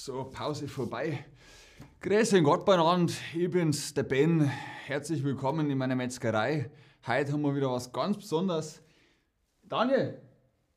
So, Pause vorbei. Grüß Gott beieinander, ich bin's, der Ben. Herzlich willkommen in meiner Metzgerei. Heute haben wir wieder was ganz Besonderes. Daniel,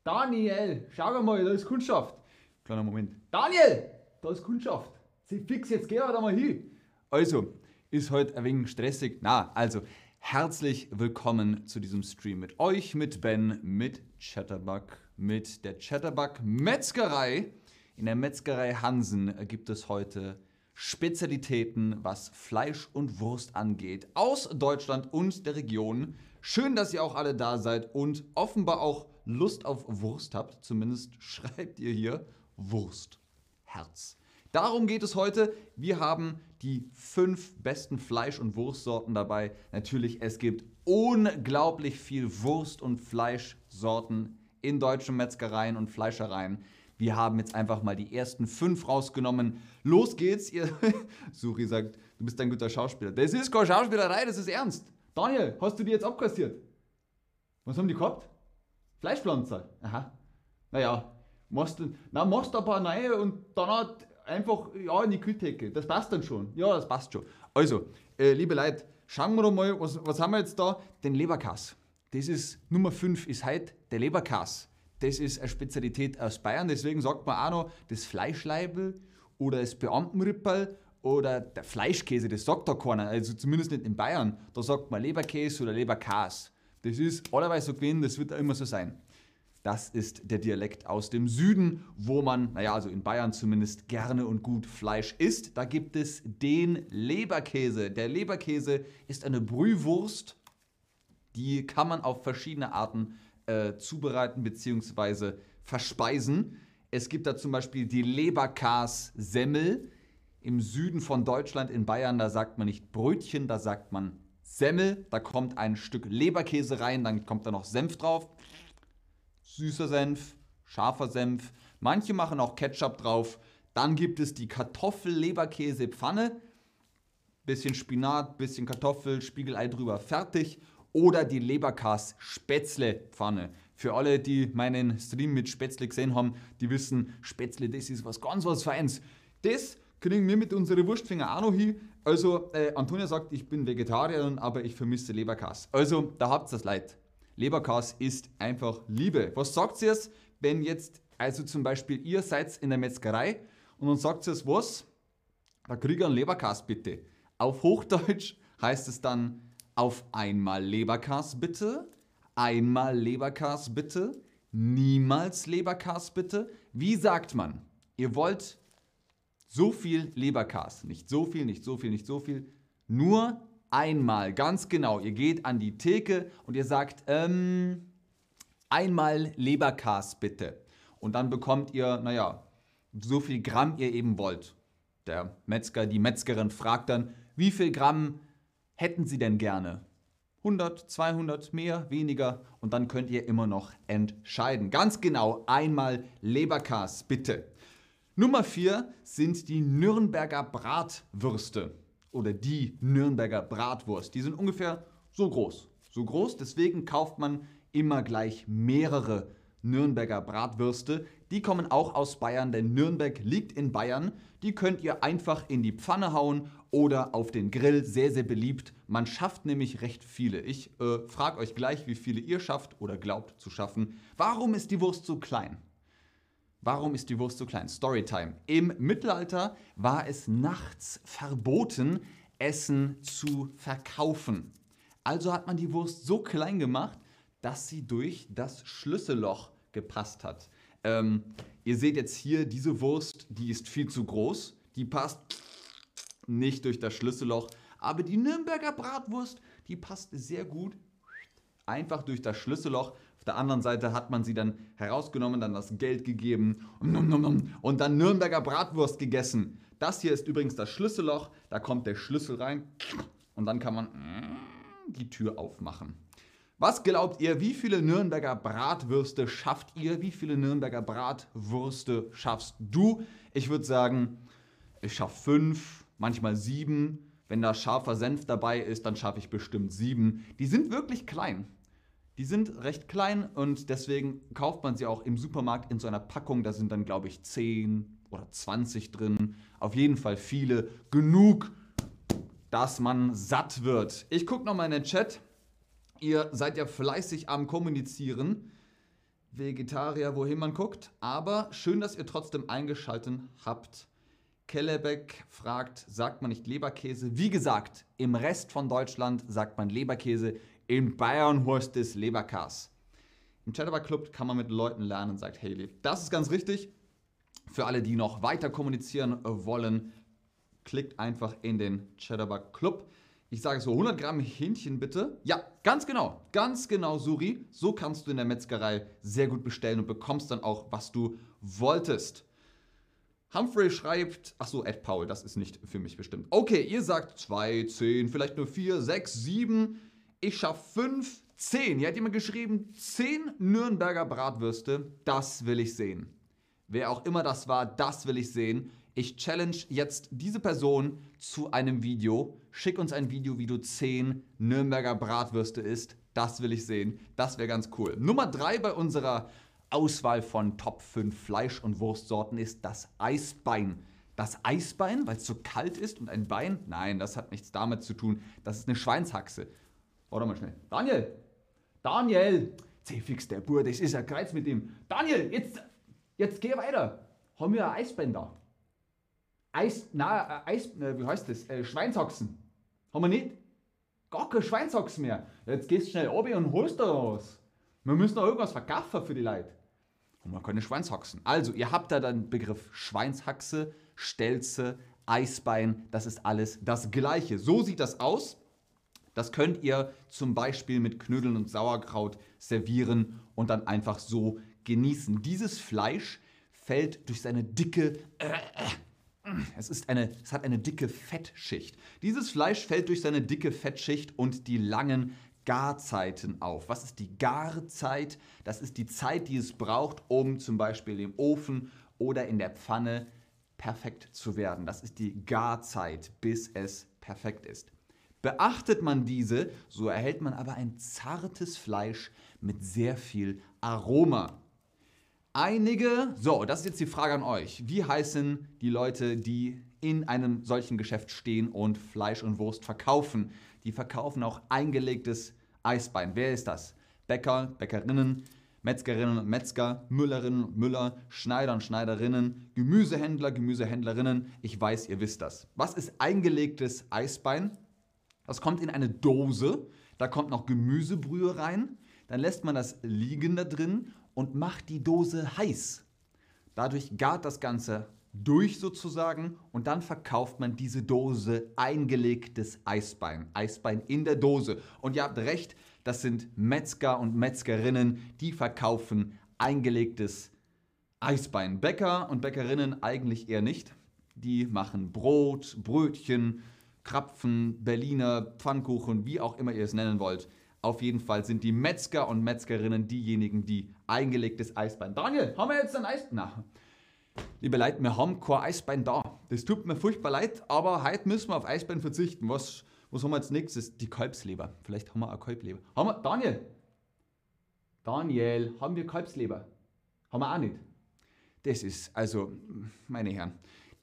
Daniel, schau mal, da ist Kundschaft. Kleiner Moment. Daniel, da ist Kundschaft. Sie fix, jetzt geh da mal hin. Also, ist heute ein wenig stressig. Na, also, herzlich willkommen zu diesem Stream mit euch, mit Ben, mit Chatterbug, mit der Chatterbug Metzgerei. In der Metzgerei Hansen gibt es heute Spezialitäten, was Fleisch und Wurst angeht, aus Deutschland und der Region. Schön, dass ihr auch alle da seid und offenbar auch Lust auf Wurst habt. Zumindest schreibt ihr hier Wurst. Herz. Darum geht es heute. Wir haben die fünf besten Fleisch- und Wurstsorten dabei. Natürlich, es gibt unglaublich viel Wurst- und Fleischsorten in deutschen Metzgereien und Fleischereien. Wir haben jetzt einfach mal die ersten fünf rausgenommen. Los geht's. Ihr Suri sagt, du bist ein guter Schauspieler. Das ist keine Schauspielerei, das ist ernst. Daniel, hast du die jetzt abkassiert? Was haben die gehabt? Fleischpflanzer. Aha. Naja, machst du, na, machst ein paar neue und dann hat einfach ja, in die Kühltheke. Das passt dann schon. Ja, das passt schon. Also, äh, liebe Leute, schauen wir doch mal, was, was haben wir jetzt da? Den Leberkass. Das ist Nummer 5, ist heute der Leberkass das ist eine Spezialität aus Bayern. Deswegen sagt man auch noch das Fleischleibel oder das Beamtenripperl oder der Fleischkäse. Das sagt da keiner. Also zumindest nicht in Bayern. Da sagt man Leberkäse oder Leberkas. Das ist allerweise so gewesen, das wird auch immer so sein. Das ist der Dialekt aus dem Süden, wo man, naja, also in Bayern zumindest gerne und gut Fleisch isst. Da gibt es den Leberkäse. Der Leberkäse ist eine Brühwurst, die kann man auf verschiedene Arten äh, zubereiten bzw. verspeisen. Es gibt da zum Beispiel die Leberkas-Semmel. Im Süden von Deutschland, in Bayern, da sagt man nicht Brötchen, da sagt man Semmel. Da kommt ein Stück Leberkäse rein, dann kommt da noch Senf drauf. Süßer Senf, scharfer Senf. Manche machen auch Ketchup drauf. Dann gibt es die Kartoffel-Leberkäse-Pfanne. Bisschen Spinat, bisschen Kartoffel, Spiegelei drüber, fertig oder die Leberkas Spätzle Pfanne. Für alle, die meinen Stream mit Spätzle gesehen haben, die wissen, Spätzle, das ist was ganz was Feins. Das kriegen wir mit unseren Wurstfinger auch noch hin. Also, äh, Antonia sagt, ich bin Vegetarierin, aber ich vermisse Leberkas. Also, da habt ihr das Leid. Leberkas ist einfach Liebe. Was sagt ihr es, wenn jetzt, also zum Beispiel, ihr seid in der Metzgerei und dann sagt ihr es was? Da kriegt ihr einen Leberkas bitte. Auf Hochdeutsch heißt es dann auf einmal Leberkas bitte, einmal Leberkas bitte, niemals Leberkas bitte. Wie sagt man? Ihr wollt so viel Leberkas, nicht so viel, nicht so viel, nicht so viel, nur einmal, ganz genau. Ihr geht an die Theke und ihr sagt, ähm, einmal Leberkas bitte. Und dann bekommt ihr, naja, so viel Gramm ihr eben wollt. Der Metzger, die Metzgerin fragt dann, wie viel Gramm hätten Sie denn gerne? 100, 200, mehr, weniger und dann könnt ihr immer noch entscheiden. Ganz genau einmal Leberkas, bitte. Nummer 4 sind die Nürnberger Bratwürste oder die Nürnberger Bratwurst. Die sind ungefähr so groß. So groß, deswegen kauft man immer gleich mehrere Nürnberger Bratwürste. Die kommen auch aus Bayern, denn Nürnberg liegt in Bayern. Die könnt ihr einfach in die Pfanne hauen oder auf den Grill. Sehr, sehr beliebt. Man schafft nämlich recht viele. Ich äh, frage euch gleich, wie viele ihr schafft oder glaubt zu schaffen. Warum ist die Wurst so klein? Warum ist die Wurst so klein? Storytime. Im Mittelalter war es nachts verboten, Essen zu verkaufen. Also hat man die Wurst so klein gemacht, dass sie durch das Schlüsselloch gepasst hat. Ähm, ihr seht jetzt hier diese Wurst, die ist viel zu groß. Die passt nicht durch das Schlüsselloch. Aber die Nürnberger Bratwurst, die passt sehr gut einfach durch das Schlüsselloch. Auf der anderen Seite hat man sie dann herausgenommen, dann das Geld gegeben und dann Nürnberger Bratwurst gegessen. Das hier ist übrigens das Schlüsselloch. Da kommt der Schlüssel rein und dann kann man die Tür aufmachen. Was glaubt ihr, wie viele Nürnberger Bratwürste schafft ihr? Wie viele Nürnberger Bratwürste schaffst du? Ich würde sagen, ich schaffe fünf, manchmal sieben. Wenn da scharfer Senf dabei ist, dann schaffe ich bestimmt sieben. Die sind wirklich klein. Die sind recht klein und deswegen kauft man sie auch im Supermarkt in so einer Packung. Da sind dann, glaube ich, 10, oder 20 drin. Auf jeden Fall viele. Genug, dass man satt wird. Ich gucke nochmal in den Chat. Ihr seid ja fleißig am Kommunizieren. Vegetarier, wohin man guckt. Aber schön, dass ihr trotzdem eingeschaltet habt. Kellebeck fragt, sagt man nicht Leberkäse? Wie gesagt, im Rest von Deutschland sagt man Leberkäse. In Bayern heißt es Leberkas. Im Chatterbug Club kann man mit Leuten lernen, sagt Haley. Das ist ganz richtig. Für alle, die noch weiter kommunizieren wollen, klickt einfach in den Chatterbug Club. Ich sage so 100 Gramm Hähnchen bitte. Ja, ganz genau, ganz genau, Suri. So kannst du in der Metzgerei sehr gut bestellen und bekommst dann auch, was du wolltest. Humphrey schreibt, ach so, Ed Paul, das ist nicht für mich bestimmt. Okay, ihr sagt 2, 10, vielleicht nur 4, 6, 7. Ich schaffe 5, 10. Hier hat jemand geschrieben, 10 Nürnberger Bratwürste. Das will ich sehen. Wer auch immer das war, das will ich sehen. Ich challenge jetzt diese Person zu einem Video. Schick uns ein Video, wie du 10 Nürnberger Bratwürste isst. Das will ich sehen. Das wäre ganz cool. Nummer 3 bei unserer Auswahl von Top 5 Fleisch- und Wurstsorten ist das Eisbein. Das Eisbein, weil es so kalt ist und ein Bein? Nein, das hat nichts damit zu tun. Das ist eine Schweinshaxe. Warte mal schnell. Daniel! Daniel! Zefix, der Bur, das ist ein Kreuz mit ihm. Daniel, jetzt, jetzt geh weiter. Haben wir ein Eisbein da? Eis, na, äh, Eis, äh, wie heißt das? Äh, Schweinshaxen. Haben wir nicht? Gar kein Schweinshaxen mehr. Jetzt gehst du schnell oben und holst da was. Wir müssen noch irgendwas verkaufen für die Leute. Haben wir keine Schweinshaxen. Also, ihr habt da den Begriff Schweinshaxe, Stelze, Eisbein. Das ist alles das Gleiche. So sieht das aus. Das könnt ihr zum Beispiel mit Knödeln und Sauerkraut servieren und dann einfach so genießen. Dieses Fleisch fällt durch seine dicke äh, äh, es, ist eine, es hat eine dicke Fettschicht. Dieses Fleisch fällt durch seine dicke Fettschicht und die langen Garzeiten auf. Was ist die Garzeit? Das ist die Zeit, die es braucht, um zum Beispiel im Ofen oder in der Pfanne perfekt zu werden. Das ist die Garzeit, bis es perfekt ist. Beachtet man diese, so erhält man aber ein zartes Fleisch mit sehr viel Aroma. Einige, so, das ist jetzt die Frage an euch. Wie heißen die Leute, die in einem solchen Geschäft stehen und Fleisch und Wurst verkaufen? Die verkaufen auch eingelegtes Eisbein. Wer ist das? Bäcker, Bäckerinnen, Metzgerinnen und Metzger, Müllerinnen und Müller, Schneider und Schneiderinnen, Gemüsehändler, Gemüsehändlerinnen. Ich weiß, ihr wisst das. Was ist eingelegtes Eisbein? Das kommt in eine Dose. Da kommt noch Gemüsebrühe rein. Dann lässt man das liegen da drin und macht die Dose heiß. Dadurch gart das Ganze durch sozusagen und dann verkauft man diese Dose eingelegtes Eisbein. Eisbein in der Dose. Und ihr habt recht, das sind Metzger und Metzgerinnen, die verkaufen eingelegtes Eisbein. Bäcker und Bäckerinnen eigentlich eher nicht. Die machen Brot, Brötchen, Krapfen, Berliner, Pfannkuchen, wie auch immer ihr es nennen wollt. Auf jeden Fall sind die Metzger und Metzgerinnen diejenigen, die eingelegtes Eisbein. Daniel, haben wir jetzt ein Eisbein? Na, liebe Leute, wir haben kein Eisbein da. Das tut mir furchtbar leid, aber heute müssen wir auf Eisbein verzichten. Was, was haben wir als nächstes? Die Kalbsleber. Vielleicht haben wir eine Kalbleber. Haben wir, Daniel? Daniel, haben wir Kalbsleber? Haben wir auch nicht. Das ist, also, meine Herren,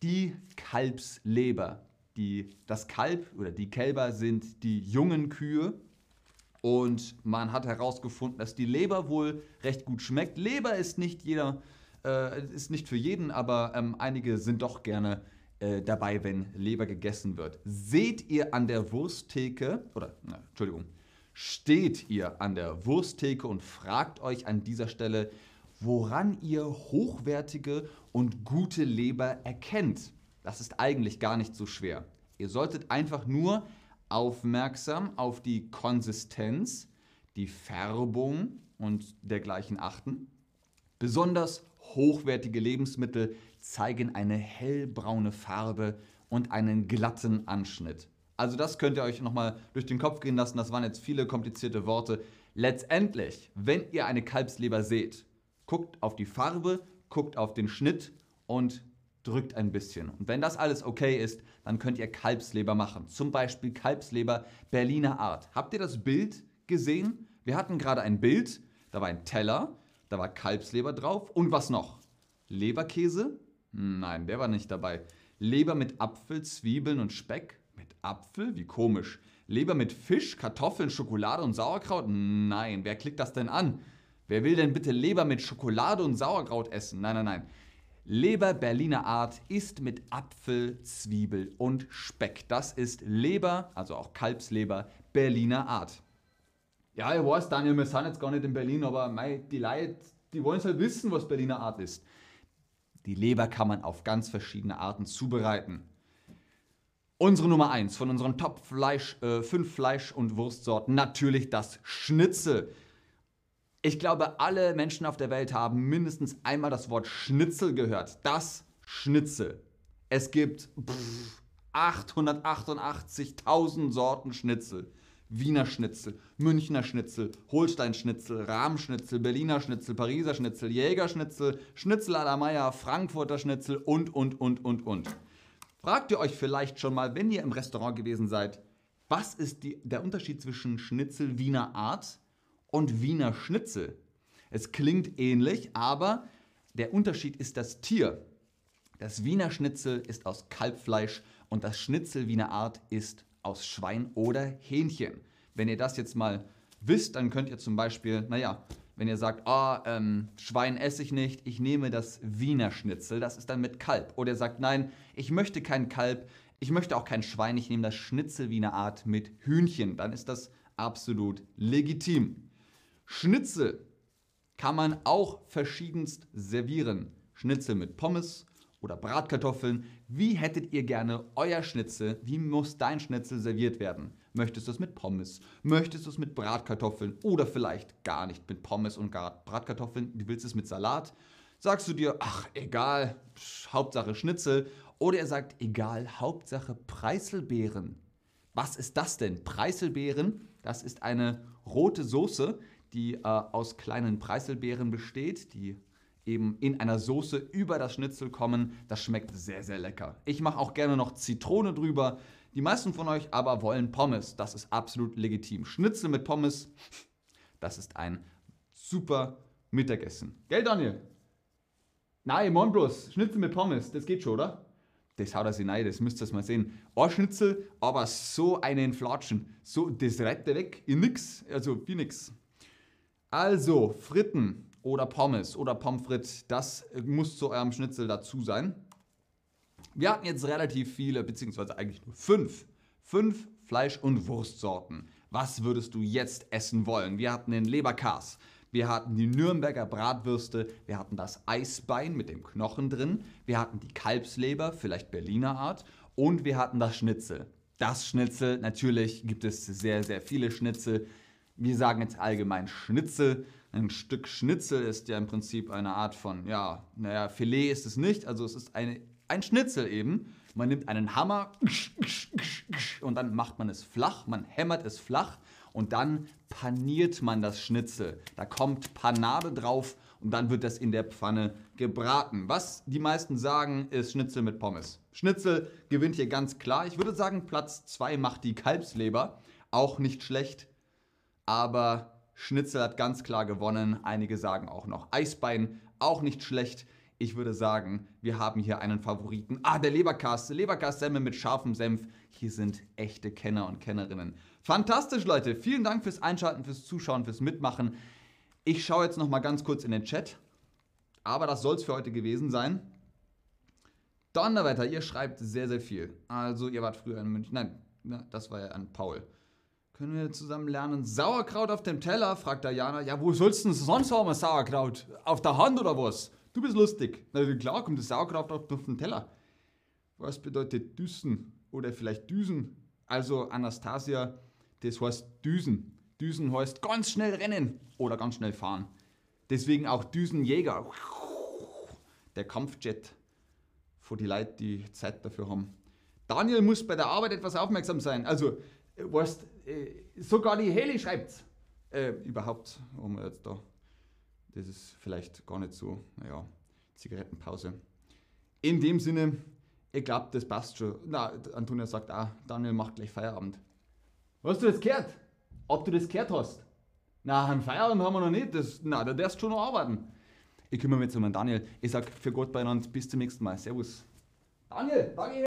die Kalbsleber. Die, das Kalb oder die Kälber sind die jungen Kühe und man hat herausgefunden, dass die Leber wohl recht gut schmeckt. Leber ist nicht jeder, äh, ist nicht für jeden, aber ähm, einige sind doch gerne äh, dabei, wenn Leber gegessen wird. Seht ihr an der Wursttheke, oder, na, Entschuldigung, steht ihr an der Wursttheke und fragt euch an dieser Stelle, woran ihr hochwertige und gute Leber erkennt. Das ist eigentlich gar nicht so schwer. Ihr solltet einfach nur aufmerksam auf die Konsistenz, die Färbung und dergleichen achten. Besonders hochwertige Lebensmittel zeigen eine hellbraune Farbe und einen glatten Anschnitt. Also das könnt ihr euch nochmal durch den Kopf gehen lassen. Das waren jetzt viele komplizierte Worte. Letztendlich, wenn ihr eine Kalbsleber seht, guckt auf die Farbe, guckt auf den Schnitt und drückt ein bisschen. Und wenn das alles okay ist, dann könnt ihr Kalbsleber machen. Zum Beispiel Kalbsleber Berliner Art. Habt ihr das Bild gesehen? Wir hatten gerade ein Bild, da war ein Teller, da war Kalbsleber drauf und was noch? Leberkäse, Nein, der war nicht dabei. Leber mit Apfel, Zwiebeln und Speck? Mit Apfel? Wie komisch. Leber mit Fisch, Kartoffeln, Schokolade und Sauerkraut? Nein, wer klickt das denn an? Wer will denn bitte Leber mit Schokolade und Sauerkraut essen? Nein, nein, nein. Leber Berliner Art ist mit Apfel, Zwiebel und Speck. Das ist Leber, also auch Kalbsleber, Berliner Art. Ja, ich weiß, Daniel, wir sind jetzt gar nicht in Berlin, aber mei, die Leute, die wollen halt wissen, was Berliner Art ist. Die Leber kann man auf ganz verschiedene Arten zubereiten. Unsere Nummer 1 von unseren Top 5 äh, Fleisch- und Wurstsorten, natürlich das Schnitzel. Ich glaube, alle Menschen auf der Welt haben mindestens einmal das Wort Schnitzel gehört. Das Schnitzel. Es gibt 888.000 Sorten Schnitzel. Wiener Schnitzel, Münchner Schnitzel, Holstein-Schnitzel, Rahmschnitzel, Berliner Schnitzel, Pariser Schnitzel, Jägerschnitzel, Schnitzel à la Meier, Frankfurter Schnitzel und, und, und, und, und. Fragt ihr euch vielleicht schon mal, wenn ihr im Restaurant gewesen seid, was ist die, der Unterschied zwischen Schnitzel Wiener Art und Wiener Schnitzel? Es klingt ähnlich, aber der Unterschied ist das Tier. Das Wiener Schnitzel ist aus Kalbfleisch und das Schnitzel Wiener Art ist aus Schwein oder Hähnchen. Wenn ihr das jetzt mal wisst, dann könnt ihr zum Beispiel, naja, wenn ihr sagt, oh, ähm, Schwein esse ich nicht, ich nehme das Wiener Schnitzel, das ist dann mit Kalb. Oder ihr sagt, nein, ich möchte kein Kalb, ich möchte auch kein Schwein, ich nehme das Schnitzel Wiener Art mit Hühnchen. Dann ist das absolut legitim. Schnitzel kann man auch verschiedenst servieren. Schnitzel mit Pommes oder Bratkartoffeln. Wie hättet ihr gerne euer Schnitzel? Wie muss dein Schnitzel serviert werden? Möchtest du es mit Pommes? Möchtest du es mit Bratkartoffeln? Oder vielleicht gar nicht mit Pommes und Bratkartoffeln? Du willst es mit Salat? Sagst du dir, ach egal, Hauptsache Schnitzel. Oder er sagt, egal, Hauptsache Preiselbeeren. Was ist das denn? Preiselbeeren, das ist eine rote Soße, die äh, aus kleinen Preiselbeeren besteht, die eben in einer Soße über das Schnitzel kommen. Das schmeckt sehr, sehr lecker. Ich mache auch gerne noch Zitrone drüber. Die meisten von euch aber wollen Pommes. Das ist absolut legitim. Schnitzel mit Pommes, das ist ein super Mittagessen. Gell, Daniel? Nein, morgen bloß. Schnitzel mit Pommes, das geht schon, oder? Das haut er sich rein, das müsst ihr mal sehen. Ein Schnitzel, aber so einen Flatschen. So, das rettet weg in nix. Also, wie nix. Also, Fritten oder Pommes oder Pommes frites, das muss zu eurem Schnitzel dazu sein. Wir hatten jetzt relativ viele, beziehungsweise eigentlich nur fünf, fünf Fleisch- und Wurstsorten. Was würdest du jetzt essen wollen? Wir hatten den Leberkas, wir hatten die Nürnberger Bratwürste, wir hatten das Eisbein mit dem Knochen drin, wir hatten die Kalbsleber, vielleicht Berliner Art, und wir hatten das Schnitzel. Das Schnitzel, natürlich gibt es sehr, sehr viele Schnitzel. Wir sagen jetzt allgemein Schnitzel. Ein Stück Schnitzel ist ja im Prinzip eine Art von, ja, naja, Filet ist es nicht, also es ist eine, ein Schnitzel eben. Man nimmt einen Hammer und dann macht man es flach, man hämmert es flach und dann paniert man das Schnitzel. Da kommt Panade drauf und dann wird das in der Pfanne gebraten. Was die meisten sagen, ist Schnitzel mit Pommes. Schnitzel gewinnt hier ganz klar. Ich würde sagen, Platz 2 macht die Kalbsleber. Auch nicht schlecht, aber Schnitzel hat ganz klar gewonnen. Einige sagen auch noch Eisbein, auch nicht schlecht. Ich würde sagen, wir haben hier einen Favoriten. Ah, der Leberkass. Leberkass-Semmel mit scharfem Senf. Hier sind echte Kenner und Kennerinnen. Fantastisch, Leute. Vielen Dank fürs Einschalten, fürs Zuschauen, fürs Mitmachen. Ich schaue jetzt noch mal ganz kurz in den Chat. Aber das soll es für heute gewesen sein. Donnerwetter, ihr schreibt sehr, sehr viel. Also, ihr wart früher in München. Nein, das war ja an Paul. Können wir zusammen lernen? Sauerkraut auf dem Teller? fragt Diana. Ja, wo sollst du denn sonst haben, Sauerkraut? Auf der Hand oder was? Du bist lustig. Na klar, kommt das Sauerkraut auf den Teller. Was bedeutet Düsen? Oder vielleicht Düsen? Also, Anastasia, das heißt Düsen. Düsen heißt ganz schnell rennen oder ganz schnell fahren. Deswegen auch Düsenjäger. Der Kampfjet. Für die Leute, die Zeit dafür haben. Daniel muss bei der Arbeit etwas aufmerksam sein. Also, weißt, äh, sogar die Heli schreibt äh, überhaupt, wir jetzt da, das ist vielleicht gar nicht so, naja, Zigarettenpause. In dem Sinne, ich glaube, das passt schon. Na, Antonia sagt auch, Daniel macht gleich Feierabend. Hast du das gehört? Ob du das gehört hast? Na, einen Feierabend haben wir noch nicht. Das, na, da darfst du schon noch arbeiten. Ich kümmere mich jetzt um den Daniel. Ich sag für Gott beieinander, bis zum nächsten Mal. Servus. Daniel, danke.